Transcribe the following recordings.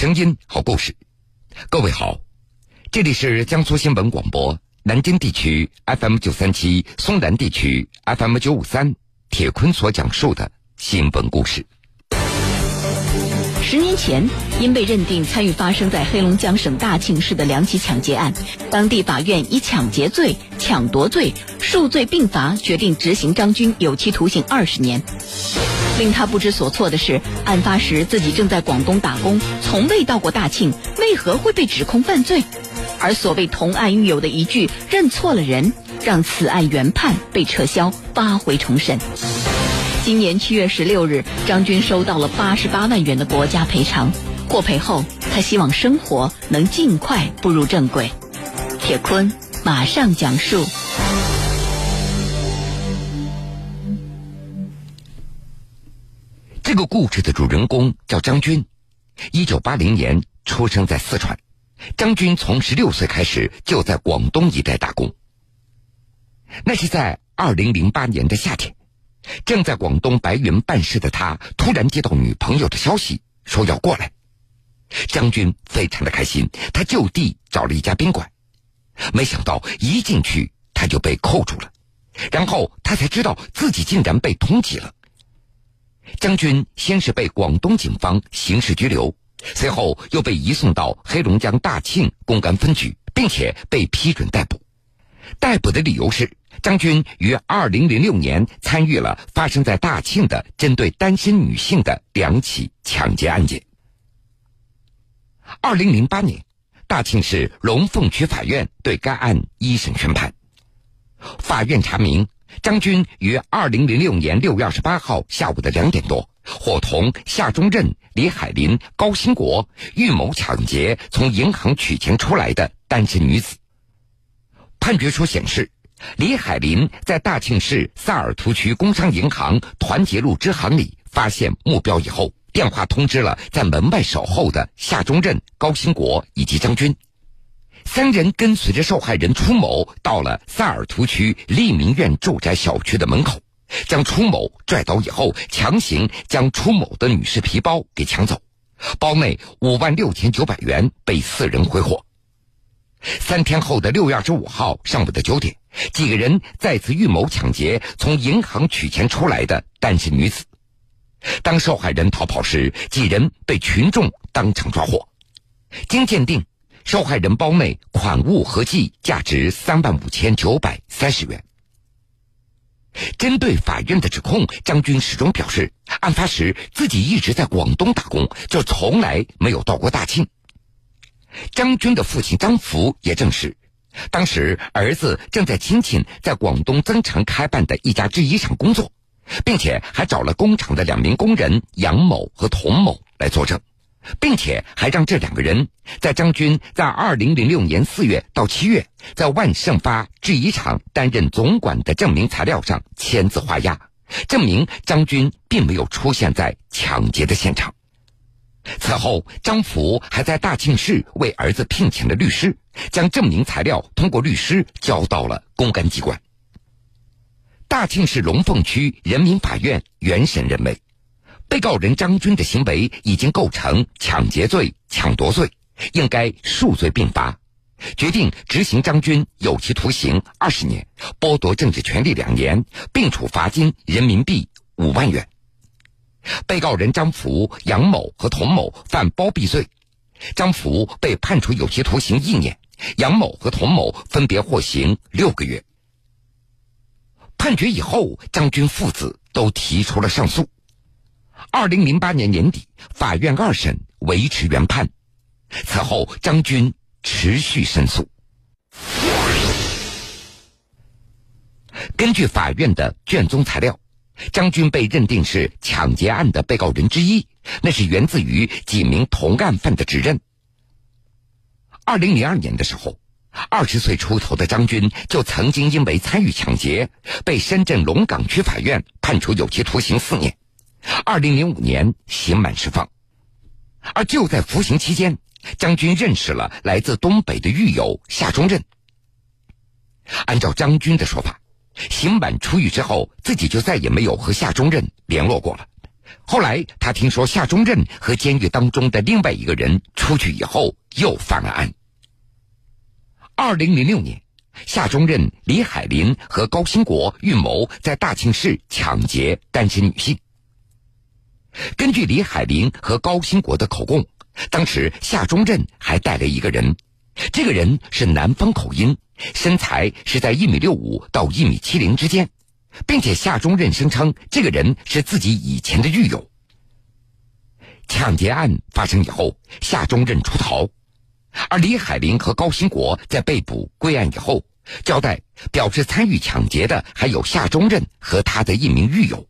声音，好故事。各位好，这里是江苏新闻广播南京地区 FM 九三七、松南地区 FM 九五三。铁坤所讲述的新闻故事。十年前，因被认定参与发生在黑龙江省大庆市的两起抢劫案，当地法院以抢劫罪、抢夺罪数罪并罚，决定执行张军有期徒刑二十年。令他不知所措的是，案发时自己正在广东打工，从未到过大庆，为何会被指控犯罪？而所谓同案狱友的一句“认错了人”，让此案原判被撤销，发回重审。今年七月十六日，张军收到了八十八万元的国家赔偿。获赔后，他希望生活能尽快步入正轨。铁坤马上讲述。个故事的主人公叫张军，一九八零年出生在四川。张军从十六岁开始就在广东一带打工。那是在二零零八年的夏天。正在广东白云办事的他，突然接到女朋友的消息，说要过来。张军非常的开心，他就地找了一家宾馆。没想到一进去，他就被扣住了，然后他才知道自己竟然被通缉了。张军先是被广东警方刑事拘留，随后又被移送到黑龙江大庆公安分局，并且被批准逮捕。逮捕的理由是。张军于二零零六年参与了发生在大庆的针对单身女性的两起抢劫案件。二零零八年，大庆市龙凤区法院对该案一审宣判。法院查明，张军于二零零六年六月二十八号下午的两点多，伙同夏中任、李海林、高兴国预谋抢劫从银行取钱出来的单身女子。判决书显示。李海林在大庆市萨尔图区工商银行团结路支行里发现目标以后，电话通知了在门外守候的夏中任、高兴国以及张军，三人跟随着受害人出某到了萨尔图区利民苑住宅小区的门口，将出某拽倒以后，强行将出某的女士皮包给抢走，包内五万六千九百元被四人挥霍。三天后的六月二十五号上午的九点。几个人再次预谋抢劫从银行取钱出来的单身女子。当受害人逃跑时，几人被群众当场抓获。经鉴定，受害人包内款物合计价值三万五千九百三十元。针对法院的指控，张军始终表示，案发时自己一直在广东打工，就从来没有到过大庆。张军的父亲张福也证实。当时，儿子正在亲戚在广东增城开办的一家制衣厂工作，并且还找了工厂的两名工人杨某和童某来作证，并且还让这两个人在张军在二零零六年四月到七月在万盛发制衣厂担任总管的证明材料上签字画押，证明张军并没有出现在抢劫的现场。此后，张福还在大庆市为儿子聘请了律师，将证明材料通过律师交到了公安机关。大庆市龙凤区人民法院原审认为，被告人张军的行为已经构成抢劫罪、抢夺罪，应该数罪并罚，决定执行张军有期徒刑二十年，剥夺政治权利两年，并处罚金人民币五万元。被告人张福、杨某和童某犯包庇罪，张福被判处有期徒刑一年，杨某和童某分别获刑六个月。判决以后，张军父子都提出了上诉。二零零八年年底，法院二审维持原判，此后张军持续申诉。根据法院的卷宗材料。张军被认定是抢劫案的被告人之一，那是源自于几名同案犯的指认。二零零二年的时候，二十岁出头的张军就曾经因为参与抢劫，被深圳龙岗区法院判处有期徒刑四年。二零零五年刑满释放，而就在服刑期间，张军认识了来自东北的狱友夏中任。按照张军的说法。刑满出狱之后，自己就再也没有和夏中任联络过了。后来他听说夏中任和监狱当中的另外一个人出去以后，又犯了案。二零零六年，夏中任、李海林和高兴国预谋在大庆市抢劫单身女性。根据李海林和高兴国的口供，当时夏中任还带了一个人，这个人是南方口音，身材是在一米六五到一米七零之间。并且夏中任声称，这个人是自己以前的狱友。抢劫案发生以后，夏中任出逃，而李海林和高兴国在被捕归案以后，交代表示参与抢劫的还有夏中任和他的一名狱友。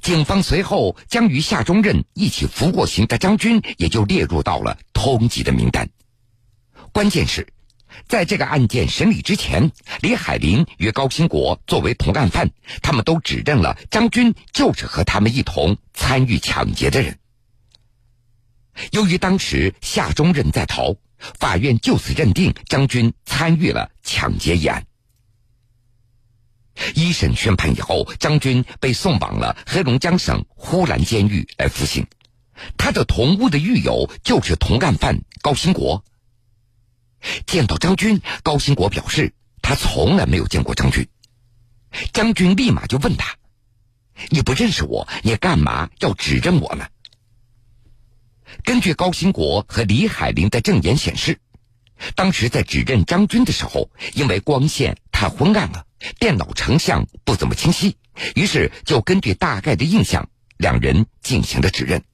警方随后将与夏中任一起服过刑的张军也就列入到了通缉的名单。关键是。在这个案件审理之前，李海林与高兴国作为同案犯，他们都指认了张军就是和他们一同参与抢劫的人。由于当时夏中任在逃，法院就此认定张军参与了抢劫一案。一审宣判以后，张军被送往了黑龙江省呼兰监狱来服刑，他的同屋的狱友就是同案犯高兴国。见到张军，高兴国表示他从来没有见过张军。张军立马就问他：“你不认识我，你干嘛要指认我呢？”根据高兴国和李海林的证言显示，当时在指认张军的时候，因为光线太昏暗了，电脑成像不怎么清晰，于是就根据大概的印象，两人进行了指认。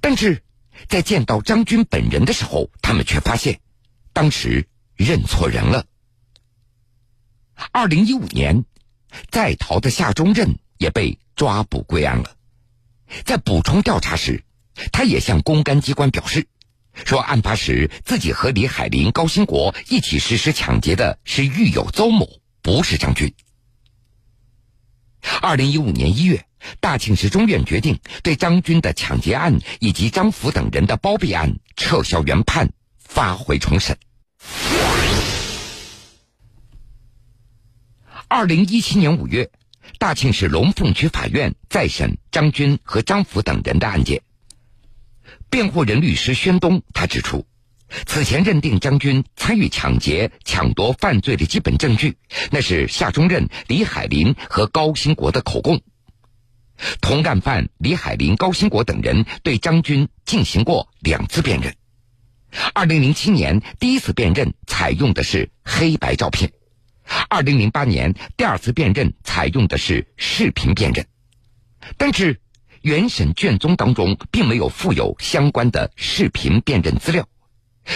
但是在见到张军本人的时候，他们却发现。当时认错人了。二零一五年，在逃的夏中任也被抓捕归案了。在补充调查时，他也向公安机关表示，说案发时自己和李海林、高兴国一起实施抢劫的是狱友邹某，不是张军。二零一五年一月，大庆市中院决定对张军的抢劫案以及张福等人的包庇案撤销原判。发回重审。二零一七年五月，大庆市龙凤区法院再审张军和张福等人的案件。辩护人律师宣东他指出，此前认定张军参与抢劫、抢夺犯罪的基本证据，那是夏中任、李海林和高兴国的口供。同案犯李海林、高兴国等人对张军进行过两次辨认。二零零七年第一次辨认采用的是黑白照片，二零零八年第二次辨认采用的是视频辨认，但是原审卷宗当中并没有附有相关的视频辨认资料，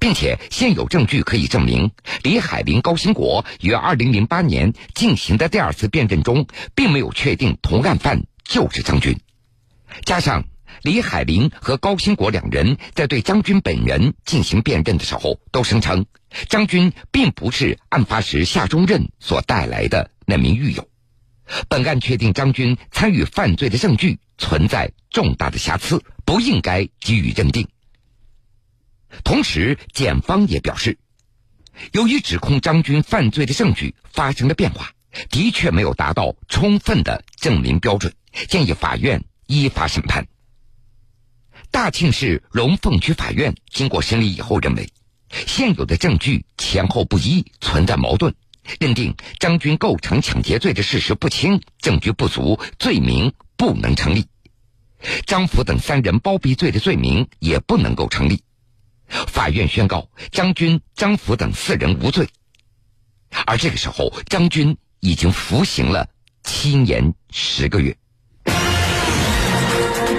并且现有证据可以证明李海林、高兴国于二零零八年进行的第二次辨认中，并没有确定同案犯就是张军，加上。李海林和高兴国两人在对张军本人进行辨认的时候，都声称张军并不是案发时夏中任所带来的那名狱友。本案确定张军参与犯罪的证据存在重大的瑕疵，不应该给予认定。同时，检方也表示，由于指控张军犯罪的证据发生了变化，的确没有达到充分的证明标准，建议法院依法审判。大庆市龙凤区法院经过审理以后认为，现有的证据前后不一，存在矛盾，认定张军构成抢劫罪的事实不清，证据不足，罪名不能成立；张福等三人包庇罪的罪名也不能够成立。法院宣告张军、张福等四人无罪。而这个时候，张军已经服刑了七年十个月。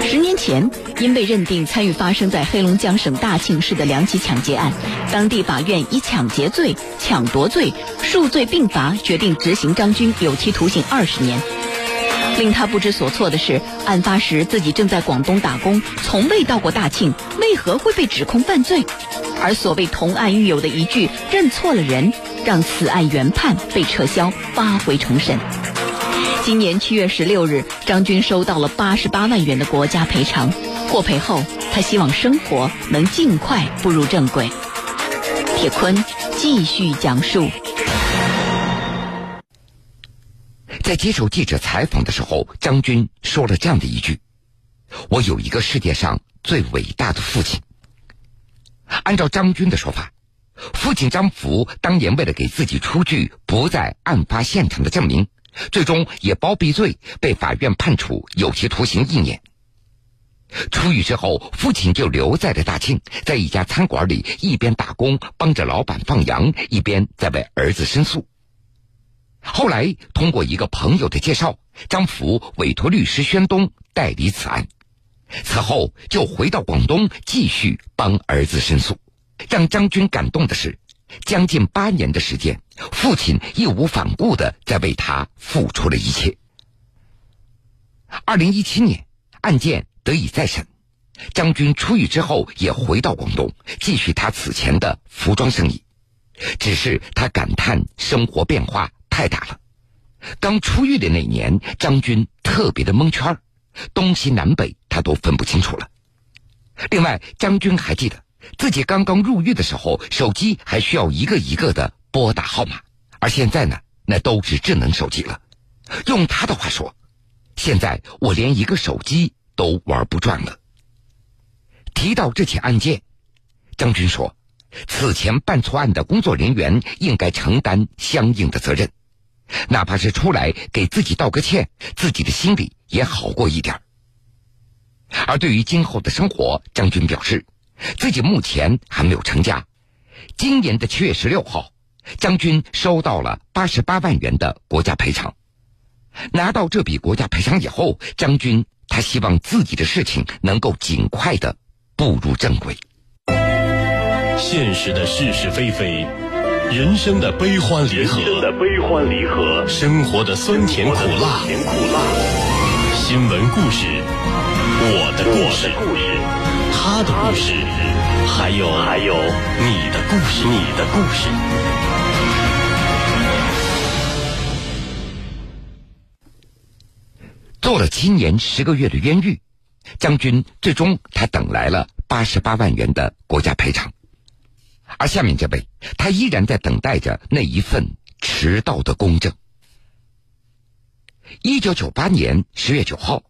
十年前，因被认定参与发生在黑龙江省大庆市的两起抢劫案，当地法院以抢劫罪、抢夺罪数罪并罚，决定执行张军有期徒刑二十年。令他不知所措的是，案发时自己正在广东打工，从未到过大庆，为何会被指控犯罪？而所谓同案狱友的一句“认错了人”，让此案原判被撤销，发回重审。今年七月十六日，张军收到了八十八万元的国家赔偿。获赔后，他希望生活能尽快步入正轨。铁坤继续讲述，在接受记者采访的时候，张军说了这样的一句：“我有一个世界上最伟大的父亲。按照张军的说法，父亲张福当年为了给自己出具不在案发现场的证明，最终也包庇罪，被法院判处有期徒刑一年。出狱之后，父亲就留在了大庆，在一家餐馆里一边打工帮着老板放羊，一边在为儿子申诉。后来通过一个朋友的介绍，张福委托律师宣东代理此案。此后就回到广东继续帮儿子申诉。让张军感动的是，将近八年的时间，父亲义无反顾的在为他付出了一切。二零一七年，案件得以再审，张军出狱之后也回到广东继续他此前的服装生意。只是他感叹生活变化太大了。刚出狱的那年，张军特别的蒙圈。东西南北他都分不清楚了。另外，张军还记得自己刚刚入狱的时候，手机还需要一个一个的拨打号码，而现在呢，那都是智能手机了。用他的话说，现在我连一个手机都玩不转了。提到这起案件，张军说，此前办错案的工作人员应该承担相应的责任。哪怕是出来给自己道个歉，自己的心里也好过一点。而对于今后的生活，张军表示，自己目前还没有成家。今年的七月十六号，张军收到了八十八万元的国家赔偿。拿到这笔国家赔偿以后，张军他希望自己的事情能够尽快的步入正轨。现实的是是非非。人生的悲欢离合，生的悲欢离合，生活的酸甜苦辣，甜苦辣。新闻故事，我的故事，他的故事，还有还有你的故事，你的故事。做了七年十个月的冤狱，将军最终他等来了八十八万元的国家赔偿。而下面这位，他依然在等待着那一份迟到的公正。一九九八年十月九号，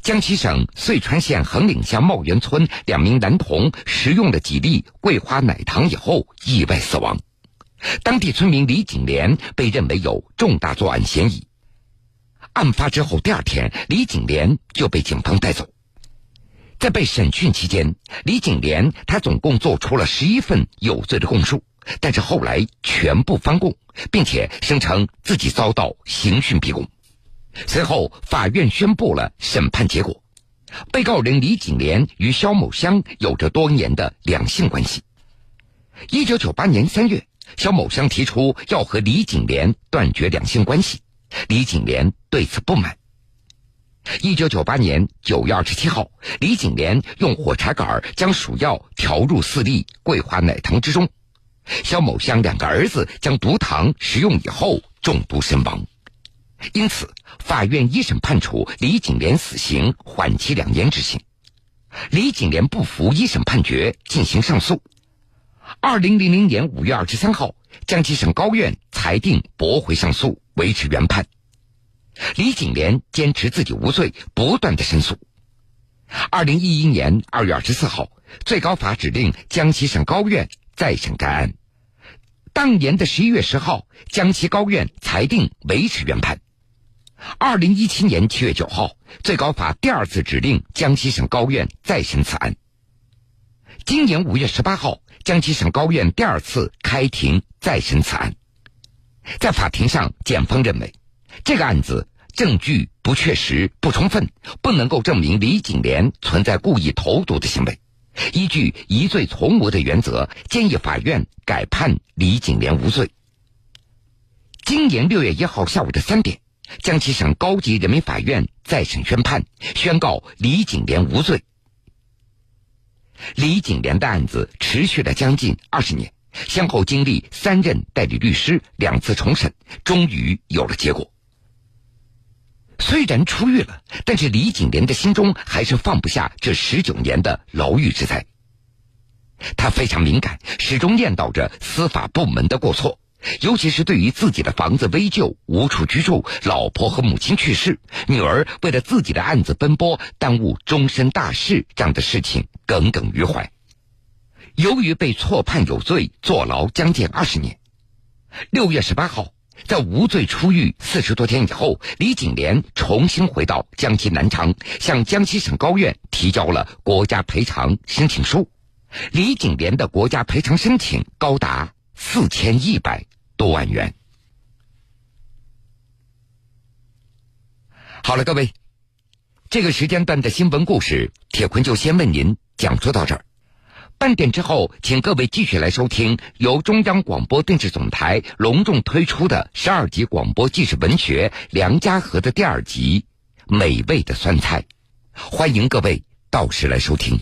江西省遂川县横岭乡茂源村两名男童食用了几粒桂花奶糖以后意外死亡，当地村民李景莲被认为有重大作案嫌疑。案发之后第二天，李景莲就被警方带走。在被审讯期间，李景莲他总共做出了十一份有罪的供述，但是后来全部翻供，并且声称自己遭到刑讯逼供。随后，法院宣布了审判结果：被告人李景莲与肖某香有着多年的两性关系。一九九八年三月，肖某香提出要和李景莲断绝两性关系，李景莲对此不满。一九九八年九月二十七号，李景莲用火柴杆将鼠药调入四粒桂花奶糖之中，肖某香两个儿子将毒糖食用以后中毒身亡，因此法院一审判处李景莲死刑，缓期两年执行。李景莲不服一审判决，进行上诉。二零零零年五月二十三号，江西省高院裁定驳回上诉，维持原判。李景莲坚持自己无罪，不断的申诉。二零一一年二月二十四号，最高法指令江西省高院再审该案。当年的十一月十号，江西高院裁定维持原判。二零一七年七月九号，最高法第二次指令江西省高院再审此案。今年五月十八号，江西省高院第二次开庭再审此案。在法庭上，检方认为。这个案子证据不确实、不充分，不能够证明李景莲存在故意投毒的行为。依据疑罪从无的原则，建议法院改判李景莲无罪。今年六月一号下午的三点，江西省高级人民法院再审宣判，宣告李景莲无罪。李景莲的案子持续了将近二十年，先后经历三任代理律师、两次重审，终于有了结果。虽然出狱了，但是李景莲的心中还是放不下这十九年的牢狱之灾。他非常敏感，始终念叨着司法部门的过错，尤其是对于自己的房子危旧、无处居住、老婆和母亲去世、女儿为了自己的案子奔波，耽误终身大事这样的事情耿耿于怀。由于被错判有罪，坐牢将近二十年。六月十八号，在无罪出狱四十多天以后，李景莲重新回到江西南昌，向江西省高院提交了国家赔偿申请书。李景莲的国家赔偿申请高达四千一百多万元。好了，各位，这个时间段的新闻故事，铁坤就先为您讲述到这儿。半点之后，请各位继续来收听由中央广播电视总台隆重推出的十二集广播纪实文学《梁家河》的第二集《美味的酸菜》，欢迎各位到时来收听。